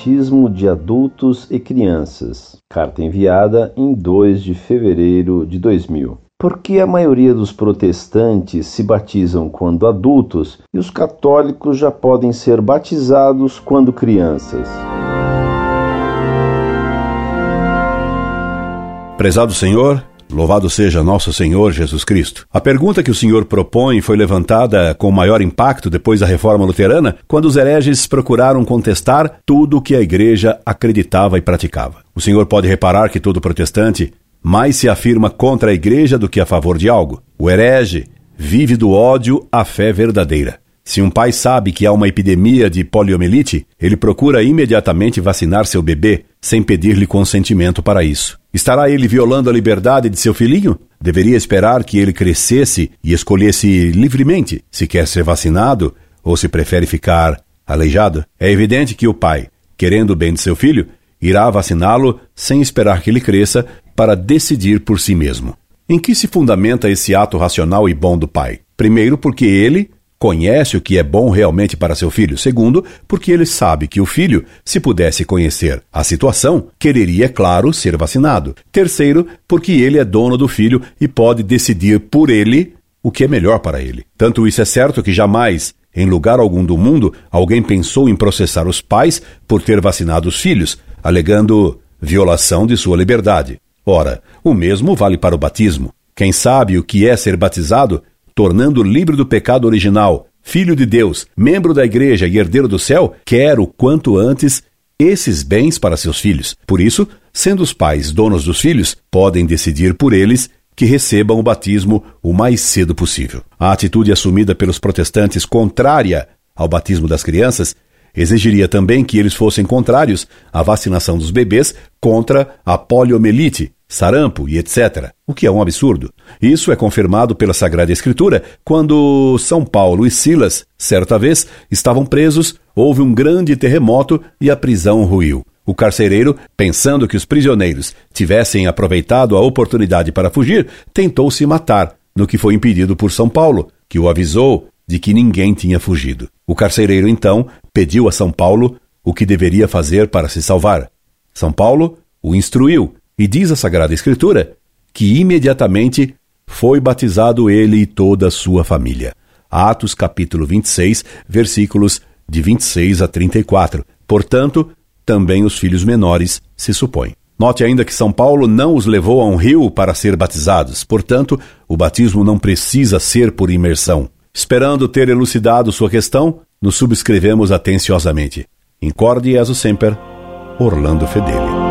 batismo de adultos e crianças. Carta enviada em 2 de fevereiro de 2000. Por que a maioria dos protestantes se batizam quando adultos e os católicos já podem ser batizados quando crianças? Prezado Senhor, Louvado seja nosso Senhor Jesus Cristo. A pergunta que o Senhor propõe foi levantada com maior impacto depois da reforma luterana, quando os hereges procuraram contestar tudo o que a igreja acreditava e praticava. O Senhor pode reparar que todo protestante mais se afirma contra a igreja do que a favor de algo. O herege vive do ódio à fé verdadeira. Se um pai sabe que há uma epidemia de poliomielite, ele procura imediatamente vacinar seu bebê, sem pedir-lhe consentimento para isso. Estará ele violando a liberdade de seu filhinho? Deveria esperar que ele crescesse e escolhesse livremente se quer ser vacinado ou se prefere ficar aleijado? É evidente que o pai, querendo o bem de seu filho, irá vaciná-lo sem esperar que ele cresça para decidir por si mesmo. Em que se fundamenta esse ato racional e bom do pai? Primeiro, porque ele conhece o que é bom realmente para seu filho. Segundo, porque ele sabe que o filho, se pudesse conhecer a situação, quereria, claro, ser vacinado. Terceiro, porque ele é dono do filho e pode decidir por ele o que é melhor para ele. Tanto isso é certo que jamais, em lugar algum do mundo, alguém pensou em processar os pais por ter vacinado os filhos, alegando violação de sua liberdade. Ora, o mesmo vale para o batismo. Quem sabe o que é ser batizado tornando livre do pecado original, filho de Deus, membro da igreja e herdeiro do céu, quer o quanto antes esses bens para seus filhos. Por isso, sendo os pais donos dos filhos, podem decidir por eles que recebam o batismo o mais cedo possível. A atitude assumida pelos protestantes contrária ao batismo das crianças exigiria também que eles fossem contrários à vacinação dos bebês contra a poliomielite, sarampo e etc., o que é um absurdo. Isso é confirmado pela Sagrada Escritura quando São Paulo e Silas, certa vez, estavam presos, houve um grande terremoto e a prisão ruiu. O carcereiro, pensando que os prisioneiros tivessem aproveitado a oportunidade para fugir, tentou se matar, no que foi impedido por São Paulo, que o avisou de que ninguém tinha fugido. O carcereiro então pediu a São Paulo o que deveria fazer para se salvar. São Paulo o instruiu e diz a Sagrada Escritura que imediatamente foi batizado ele e toda a sua família. Atos capítulo 26, versículos de 26 a 34. Portanto, também os filhos menores se supõe. Note ainda que São Paulo não os levou a um rio para ser batizados, portanto, o batismo não precisa ser por imersão. Esperando ter elucidado sua questão, nos subscrevemos atenciosamente. Incorde e semper, Orlando Fedeli.